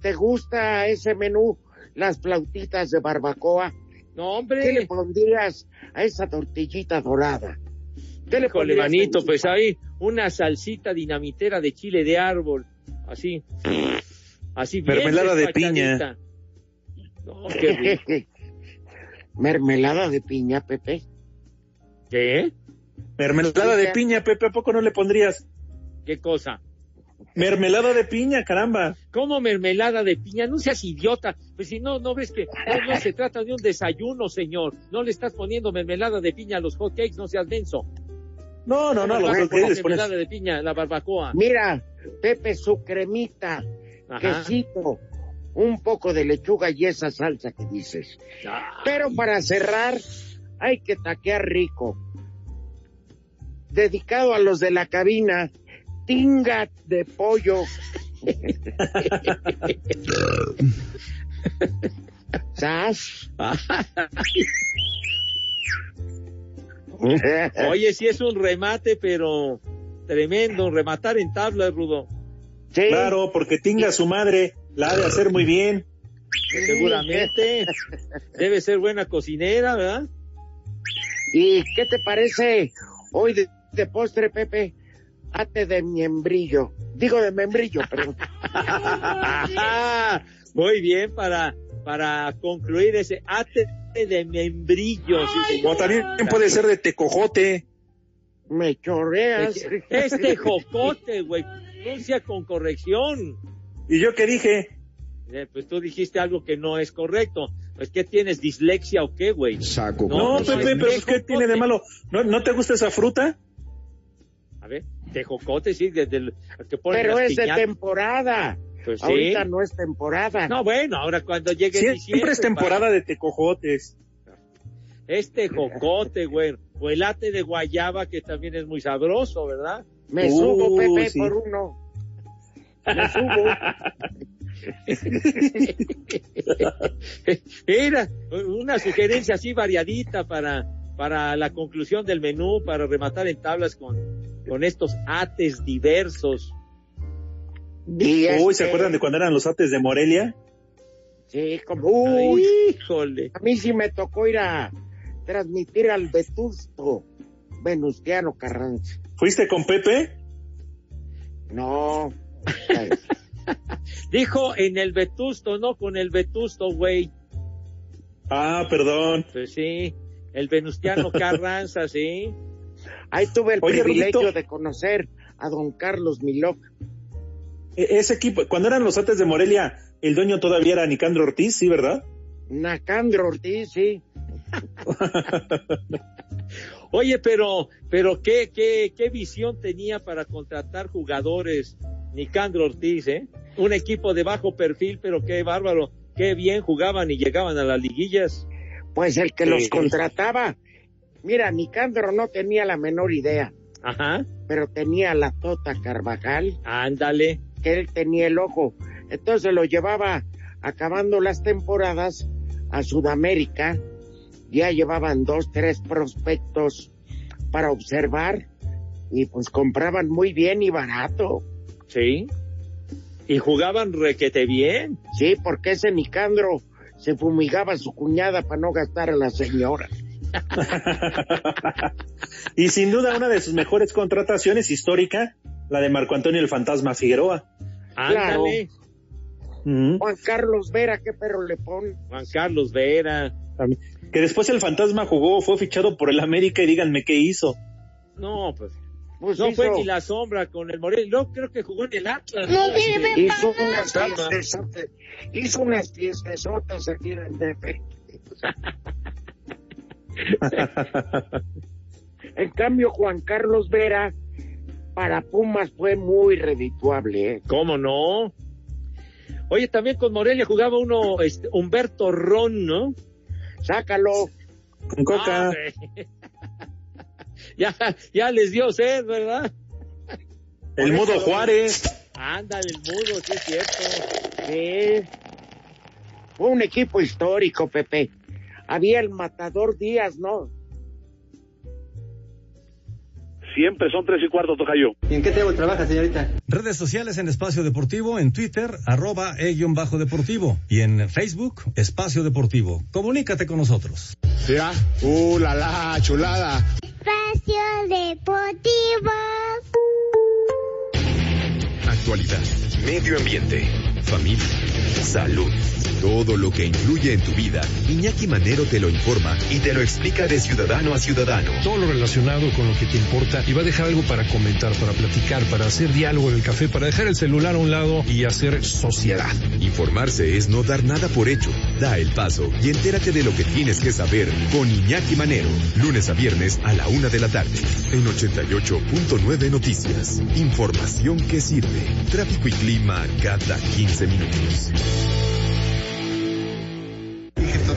¿te gusta ese menú, las flautitas de barbacoa? No, ¿Qué le hombre. pondrías a esa tortillita dorada? ¿Qué le Híjole, pondrías manito, pues ahí una salsita dinamitera de chile de árbol, así, así Mermelada de despachadita. No, qué rico. Mermelada de piña, Pepe. ¿Qué? Mermelada de piña, Pepe, ¿a poco no le pondrías? ¿Qué cosa? Mermelada de piña, caramba. ¿Cómo mermelada de piña? No seas idiota. Pues si no, no ves que no, no se trata de un desayuno, señor. No le estás poniendo mermelada de piña a los hot cakes, no seas denso. No, no, no, los Bueno, hot cakes les mermelada pones- de piña, la barbacoa. Mira, Pepe, su cremita, Ajá. quesito, un poco de lechuga y esa salsa que dices. Pero para cerrar, hay que taquear rico. Dedicado a los de la cabina, tinga de pollo. ¿Sas? Oye, sí es un remate, pero tremendo, rematar en tablas, Rudo. Claro, porque tinga su madre, la ha de hacer muy bien. Seguramente. Debe ser buena cocinera, ¿verdad? ¿Y qué te parece hoy de, de postre, Pepe? Ate de membrillo. Digo de membrillo, perdón. Muy bien para, para concluir ese ate de membrillo. sí, señor. O también puede ser de tecojote. Me chorreas. Este jocote, güey. Pronuncia con corrección. ¿Y yo qué dije? Eh, pues tú dijiste algo que no es correcto. Es que tienes dislexia o qué, güey. Saco. No, No, Pepe, pero es que tiene de malo. ¿No, ¿No te gusta esa fruta? A ver, tejocote, sí, desde el que ponen Pero es de temporada. Pues sí. Ahorita no es temporada. No, bueno, ahora cuando llegue Siempre diciembre, es temporada de tecojotes. Este jocote, güey. O el ate de guayaba, que también es muy sabroso, ¿verdad? Me Uh, subo, Pepe, sí. por uno. Me subo. Mira, una sugerencia así variadita para, para la conclusión del menú, para rematar en tablas con, con estos ates diversos. Uy, este, ¿se acuerdan de cuando eran los ates de Morelia? Sí, como, uy, Híjole. a mí sí me tocó ir a transmitir al Vetusto Venustiano Carranza. ¿Fuiste con Pepe? No, Dijo en el Vetusto, no con el Vetusto, güey. Ah, perdón. Pues sí, el Venustiano Carranza, sí. ahí tuve el Oye, privilegio de conocer a don Carlos Miloc. E- Ese equipo, cuando eran los ates de Morelia, el dueño todavía era Nicandro Ortiz, ¿sí, verdad? Nacandro Ortiz, sí. Oye, pero, pero qué, qué, qué visión tenía para contratar jugadores Nicandro Ortiz, ¿eh? Un equipo de bajo perfil, pero qué bárbaro, qué bien jugaban y llegaban a las liguillas. Pues el que Sí. los contrataba. Mira, Nicandro no tenía la menor idea, Ajá, pero tenía la Tota Carvajal, ándale. que él tenía el ojo. Entonces lo llevaba acabando las temporadas a Sudamérica. Ya llevaban dos, tres prospectos para observar y pues compraban muy bien y barato. Sí. Y jugaban requete bien. Sí, porque ese Nicandro se fumigaba a su cuñada para no gastar a la señora. Y sin duda una de sus mejores contrataciones histórica, la de Marco Antonio el Fantasma Figueroa. Ándale. Ujú. Juan Carlos Vera, ¿qué perro le pone? Juan Carlos Vera. Que después el Fantasma jugó, fue fichado por el América y díganme qué hizo. No, pues. Pues no hizo, fue ni la sombra con el Morelia. No, creo que jugó en el Atlas. No ¿no? sirve Este, hizo unas fiestesotas, hizo unas fiestesotas aquí en el DF. En cambio, Juan Carlos Vera para Pumas fue muy redituable. ¿eh? ¿Cómo no? Oye, también con Morelia jugaba uno, este, Humberto Ron, ¿no? Sácalo. Con Coca. Ya, ya les dio sed, ¿verdad? el Mudo Juárez. Ándale, el mudo, sí es cierto. Sí. Fue un equipo histórico, Pepe. Había el Matador Díaz, ¿no? Siempre son tres y cuarto, Tocayo. ¿Y en qué table trabaja, señorita? Redes sociales en Espacio Deportivo, en Twitter, arroba e-bajo deportivo. Y en Facebook, Espacio Deportivo. Comunícate con nosotros. ¿Ya? ¡Uh, la, la, chulada! Deportivo. Actualidad, medio ambiente, familia, salud. Todo lo que influye en tu vida, Iñaki Manero te lo informa y te lo explica de ciudadano a ciudadano. Todo lo relacionado con lo que te importa y va a dejar algo para comentar, para platicar, para hacer diálogo en el café, para dejar el celular a un lado y hacer sociedad. Informarse es no dar nada por hecho. Da el paso y entérate de lo que tienes que saber con Iñaki Manero. Lunes a viernes a la una de la tarde. En 88.9 Noticias. Información que sirve. Tráfico y clima cada 15 minutos.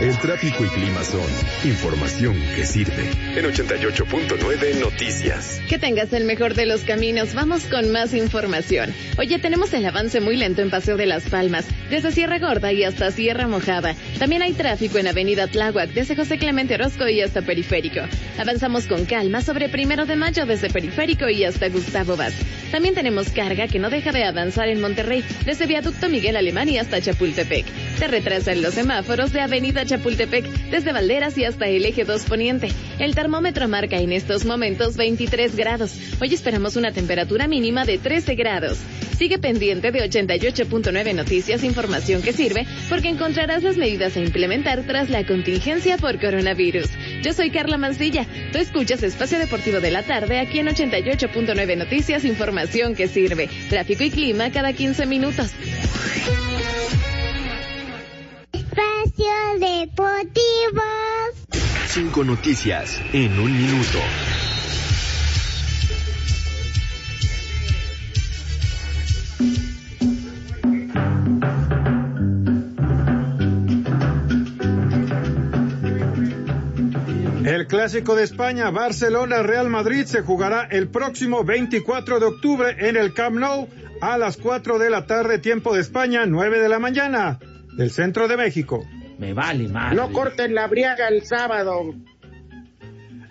El tráfico y clima son información que sirve. En 88.9 Noticias. Que tengas el mejor de los caminos. Vamos con más información. Oye, tenemos el avance muy lento en Paseo de las Palmas, desde Sierra Gorda y hasta Sierra Mojada. También hay tráfico en Avenida Tláhuac, desde José Clemente Orozco y hasta Periférico. Avanzamos con calma sobre Primero de Mayo desde Periférico y hasta Gustavo Vaz. También tenemos carga que no deja de avanzar en Monterrey, desde Viaducto Miguel Alemán y hasta Chapultepec. Se retrasan los semáforos de Avenida Chapultepec, desde Valderas y hasta el eje 2 Poniente. El termómetro marca en estos momentos 23 grados. Hoy esperamos una temperatura mínima de 13 grados. Sigue pendiente de 88.9 Noticias, información que sirve, porque encontrarás las medidas a implementar tras la contingencia por coronavirus. Yo soy Carla Mancilla. Tú escuchas Espacio Deportivo de la Tarde aquí en 88.9 Noticias, información que sirve. Tráfico y clima cada 15 minutos. Espacio Deportivo. Cinco noticias en un minuto. El clásico de España, Barcelona-Real Madrid, se jugará el próximo 24 de octubre en el Camp Nou a las 4 de la tarde, tiempo de España, 9 de la mañana, del centro de México. Me vale madre. No corten la briaga el sábado.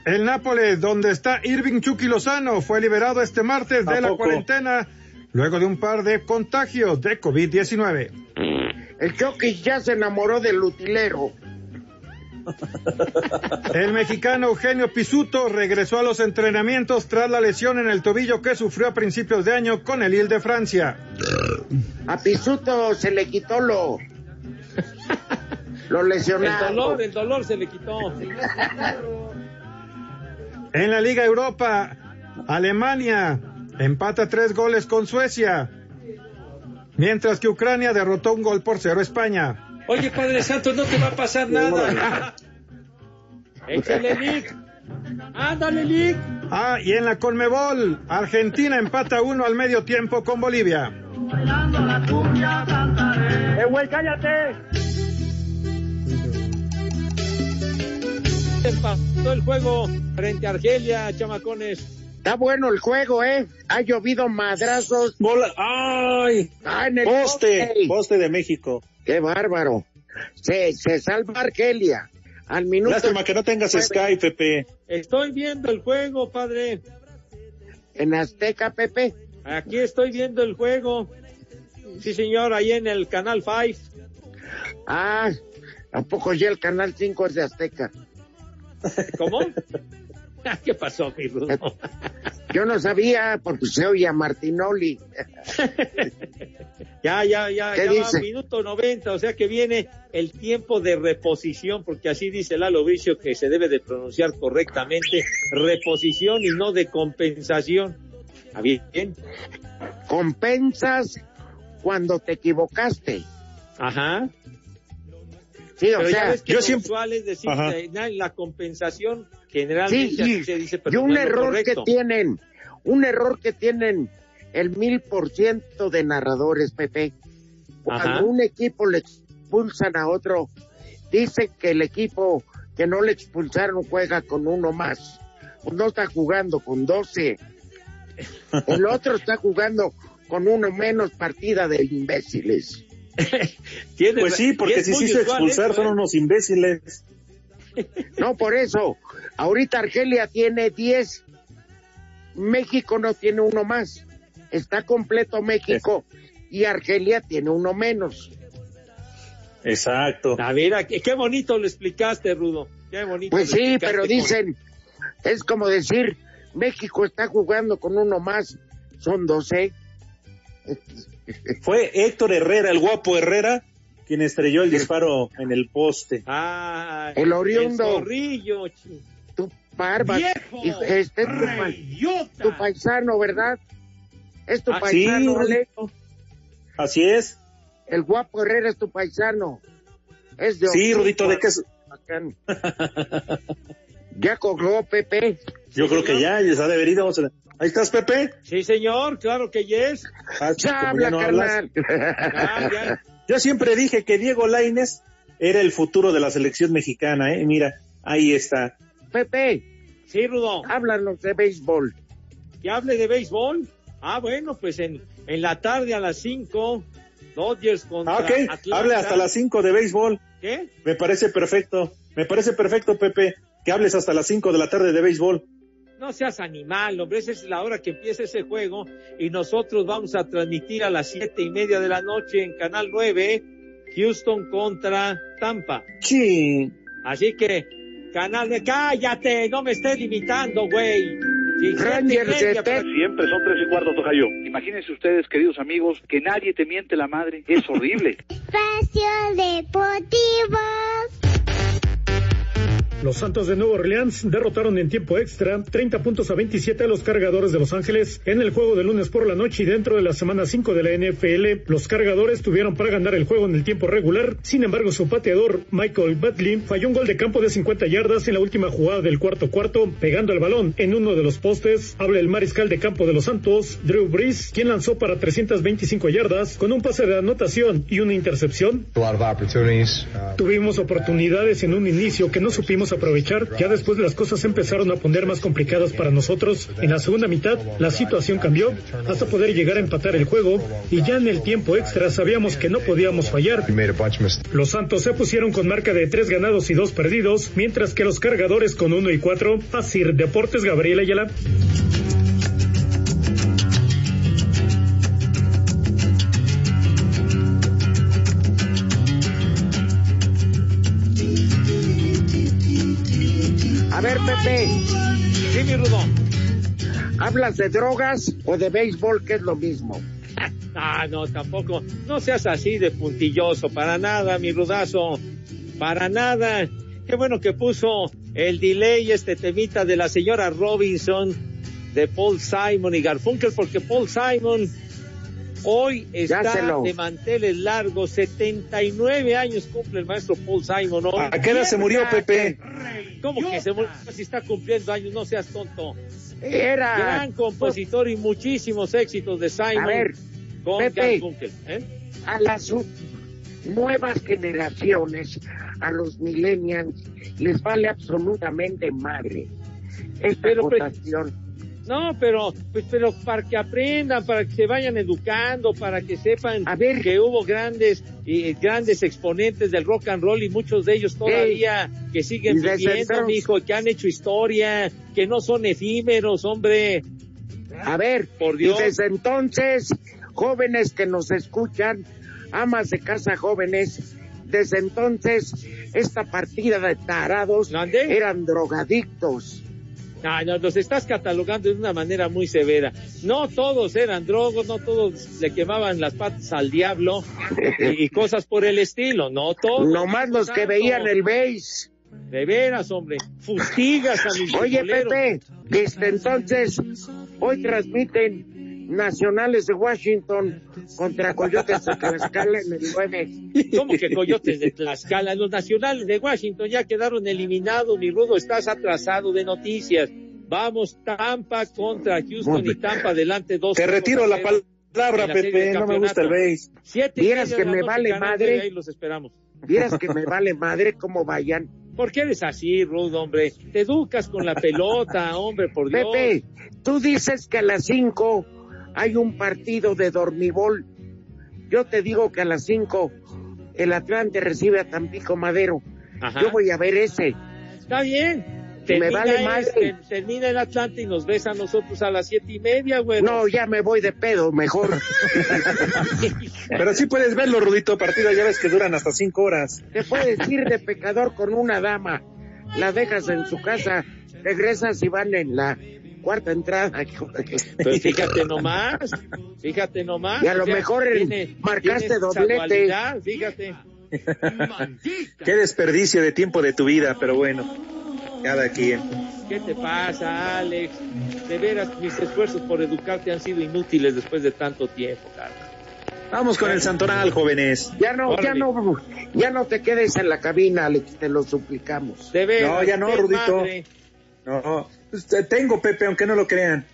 El Nápoles, donde está Irving Chucky Lozano, fue liberado este martes de ¿A la poco? cuarentena luego de un par de contagios de COVID-19. El Chucky ya se enamoró del utilero. El mexicano Eugenio Pisuto regresó a los entrenamientos tras la lesión en el tobillo que sufrió a principios de año con el Lille de Francia. A Pisuto se le quitó lo. Lo El lesionado. dolor, el dolor se le quitó. En la Liga Europa, Alemania empata tres goles con Suecia, mientras que Ucrania derrotó un gol por cero a España. Oye, Padre Santo, no te va a pasar nada. Échale, Lick. Ándale, Lick. Ah, y en la Conmebol, Argentina empata uno al medio tiempo con Bolivia. ¡Eh, güey, cállate! Empató el juego frente a Argelia, chamacones. Está bueno el juego, ¿eh? Ha llovido madrazos. Bola- ¡Ay! Ah, en el Poste, poste. poste de México. ¡Qué bárbaro! Se, se salva Argelia. Al minuto. Lástima que no tengas nueve. Sky, Pepe. Estoy viendo el juego, padre. En Azteca, Pepe. Aquí estoy viendo el juego. Sí, señor, ahí en el Canal 5. Ah, ¿a poco ya el Canal 5 es de Azteca? ¿Cómo? ¿Qué pasó, mi Rudo? Yo no sabía porque se oye a Martinoli. Ya, ya, ya, ¿Qué ya va, dice? minuto 90, o sea que viene el tiempo de reposición, porque así dice Lalo Bricio que se debe de pronunciar correctamente, reposición y no de compensación. ¿Está bien? Compensas cuando te equivocaste. Ajá. Sí, o Pero sea, lo usual es decir, Ajá. na- la compensación generalmente y, se dice, y pero un no error correcto. que tienen, un error que tienen el mil por ciento de narradores, Pepe. Cuando Ajá. un equipo le expulsan a otro, dicen que el equipo que no le expulsaron juega con uno más. Pues no está jugando con 12. El otro está jugando con uno menos partida de imbéciles. Pues sí, porque si se hizo expulsar son unos imbéciles. No, por eso. Ahorita Argelia tiene 10. México no tiene uno más. Está completo México y Argelia tiene uno menos. Exacto. A ver, qué, bonito lo explicaste, Rudo. Qué bonito. Pues sí, pero con- dicen, es como decir, México está jugando con uno más. Son 12. Fue Héctor Herrera, el guapo Herrera, quien estrelló el disparo en el poste. Ah, El oriundo. El zorrillo, chi- Tu barba. ¡Viejo! Este es tu, tu paisano, ¿verdad? Es tu Ah, sí, paisano, Ale. Así es. El guapo Herrera es tu paisano. Es de Sí, Rudito, ¿de qué es? Ya cogió Pepe. Yo creo que ya, ya se ha de ido. Vamos a- Ahí estás, Pepe. Sí, señor, claro que yes. Ah, Ya habla, ya no hablas. carnal. Ah, ya. Yo siempre dije que Diego Laines era el futuro de la selección mexicana, ¿eh? Mira, ahí está. Pepe, Sí, Rudo. háblanos de béisbol. que hable de béisbol. Ah, bueno, pues en, en la tarde a las 5, Dodgers contra Ah, ok. Atlanta. Hable hasta las 5 de béisbol. ¿Qué? Me parece perfecto. Me parece perfecto, Pepe, que hables hasta las 5 de la tarde de béisbol. No seas animal, hombre, esa es la hora que empieza ese juego y nosotros vamos a transmitir a las siete y media de la noche en Canal 9, Houston contra Tampa. Sí. Así que, Canal de... ¡Cállate! No me estés limitando, güey. Sí, Rangers Siempre son tres y cuarto, Tocayo. Imagínense ustedes, queridos amigos, que nadie te miente la madre. Es horrible. Espacio Deportivo. Los Santos de Nueva Orleans derrotaron en tiempo extra 30 puntos a 27 a los cargadores de Los Ángeles en el juego de lunes por la noche y dentro de la semana 5 de la NFL. Los cargadores tuvieron para ganar el juego en el tiempo regular. Sin embargo, su pateador, Michael Butley, falló un gol de campo de 50 yardas en la última jugada del cuarto cuarto, pegando el balón en uno de los postes. Habla el mariscal de campo de los Santos, Drew Brees, quien lanzó para 325 yardas con un pase de anotación y una intercepción. Tuvimos oportunidades en un inicio que no supimos aprovechar. Ya después las cosas empezaron a poner más complicadas para nosotros. En la segunda mitad la situación cambió hasta poder llegar a empatar el juego y ya en el tiempo extra sabíamos que no podíamos fallar. Los Santos se pusieron con marca de tres ganados y dos perdidos, mientras que los cargadores con uno y cuatro. Asir Deportes Gabriel Ayala. A ver, Pepe, Sí, mi Rudo. ¿hablas de drogas o de béisbol, que es lo mismo? Ah, no, tampoco. No seas así de puntilloso, para nada, mi rudazo. Para nada. Qué bueno que puso el delay, este temita de la señora Robinson, de Paul Simon y Garfunkel, porque Paul Simon hoy está Dáselo. de manteles largos, 79 años cumple el maestro Paul Simon hoy. ¿A qué hora se murió, Pepe? ¿Cómo que se murió? Si está cumpliendo años, no seas tonto. Era. Gran compositor y muchísimos éxitos de Simon A ver, con Pepe. Garfunkel. ¿eh? a las nuevas generaciones, a los millennials, les vale absolutamente madre esta Pero. No, pero, pues, pero para que aprendan, para que se vayan educando, para que sepan que hubo grandes y grandes exponentes del rock and roll y muchos de ellos todavía que siguen viviendo, mijo, que han hecho historia, que no son efímeros, hombre. A ver, Por Dios. y desde entonces, jóvenes que nos escuchan, amas de casa jóvenes, desde entonces, esta partida de tarados eran drogadictos. Ah, no, los estás catalogando de una manera muy severa. No todos eran drogos, no todos le quemaban las patas al diablo y, y cosas por el estilo, no todos. Nomás los que veían el beis. De veras, hombre, fustigas a mis Oye. Pepe, desde entonces, hoy transmiten Nacionales de Washington contra Coyotes de Tlaxcala en el 9. ¿Cómo que Coyotes de Tlaxcala? Los Nacionales de Washington ya quedaron eliminados, mi Rudo, estás atrasado de noticias. Vamos, Tampa contra Houston y Tampa adelante dos. Te retiro la palabra, Pepe, no me gusta el base. Siete Vieras que me vale madre. Ahí los esperamos. Vieras que me vale madre cómo vayan. ¿Por qué eres así, Rudo, hombre? Te educas con la pelota, hombre, por Dios. Pepe, tú dices que a las 5 hay un partido de dormibol. Yo te digo que a las 5 el Atlante recibe a Tampico Madero. Ajá. Yo voy a ver ese. Está bien. Que me vale el- madre. termina el Atlante y nos ves a nosotros a las siete y media, güey. No, ya me voy de pedo, mejor. Pero sí puedes verlo, Rudito, partido ya ves que duran hasta cinco horas. Te puedes ir de pecador con una dama, la dejas en su casa, regresas y van en la cuarta entrada. Pues fíjate nomás, fíjate nomás. Y a lo O sea, mejor el- tiene- marcaste tiene doblete. Fíjate. Qué desperdicio de tiempo de tu vida, pero bueno, cada quien. ¿Qué te pasa, Alex? De veras, mis esfuerzos por educarte han sido inútiles después de tanto tiempo, cara. Vamos con el Santoral, jóvenes. Ya no, ya no, ya no te quedes en la cabina, Alex, te lo suplicamos. De veras, No, ya no, Rudito. madre. No, tengo, Pepe, aunque no lo crean.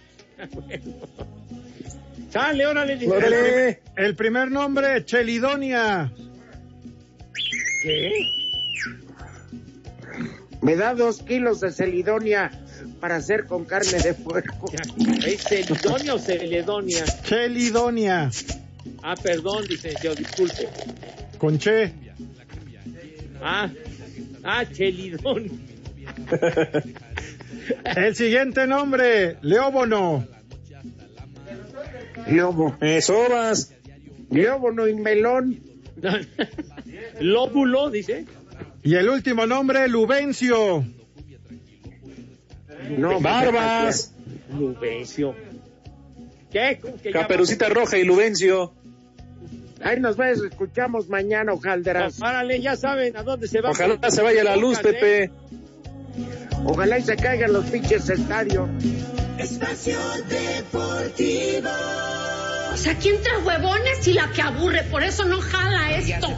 Sale, órale, dice. Órale. El primer nombre, Chelidonia. ¿Qué? Me da dos kilos de celidonia para hacer con carne de puerco. ¿Es Celidonia o Celedonia? Chelidonia. Ah, perdón, licenciado, disculpe. Con Che. Ah, ah, Chelidón. El siguiente nombre, Leóbono. Me sobas. Leóbono y melón. Lóbulo, dice. Y el último nombre, Lubencio. No, Barbas. Lubencio. ¿Qué? ¿Cómo que ya Caperucita Roja y Lubencio. Ahí nos ves, escuchamos mañana, vamos? Ojalderas. Párale, ya saben a dónde se va. Ojalá se vaya la luz, ¿eh? Pepe. Ojalá y se caigan los pinches estadios. Espacio Deportivo. O sea, ¿quién trae huevones y la que aburre? Por eso no jala esto.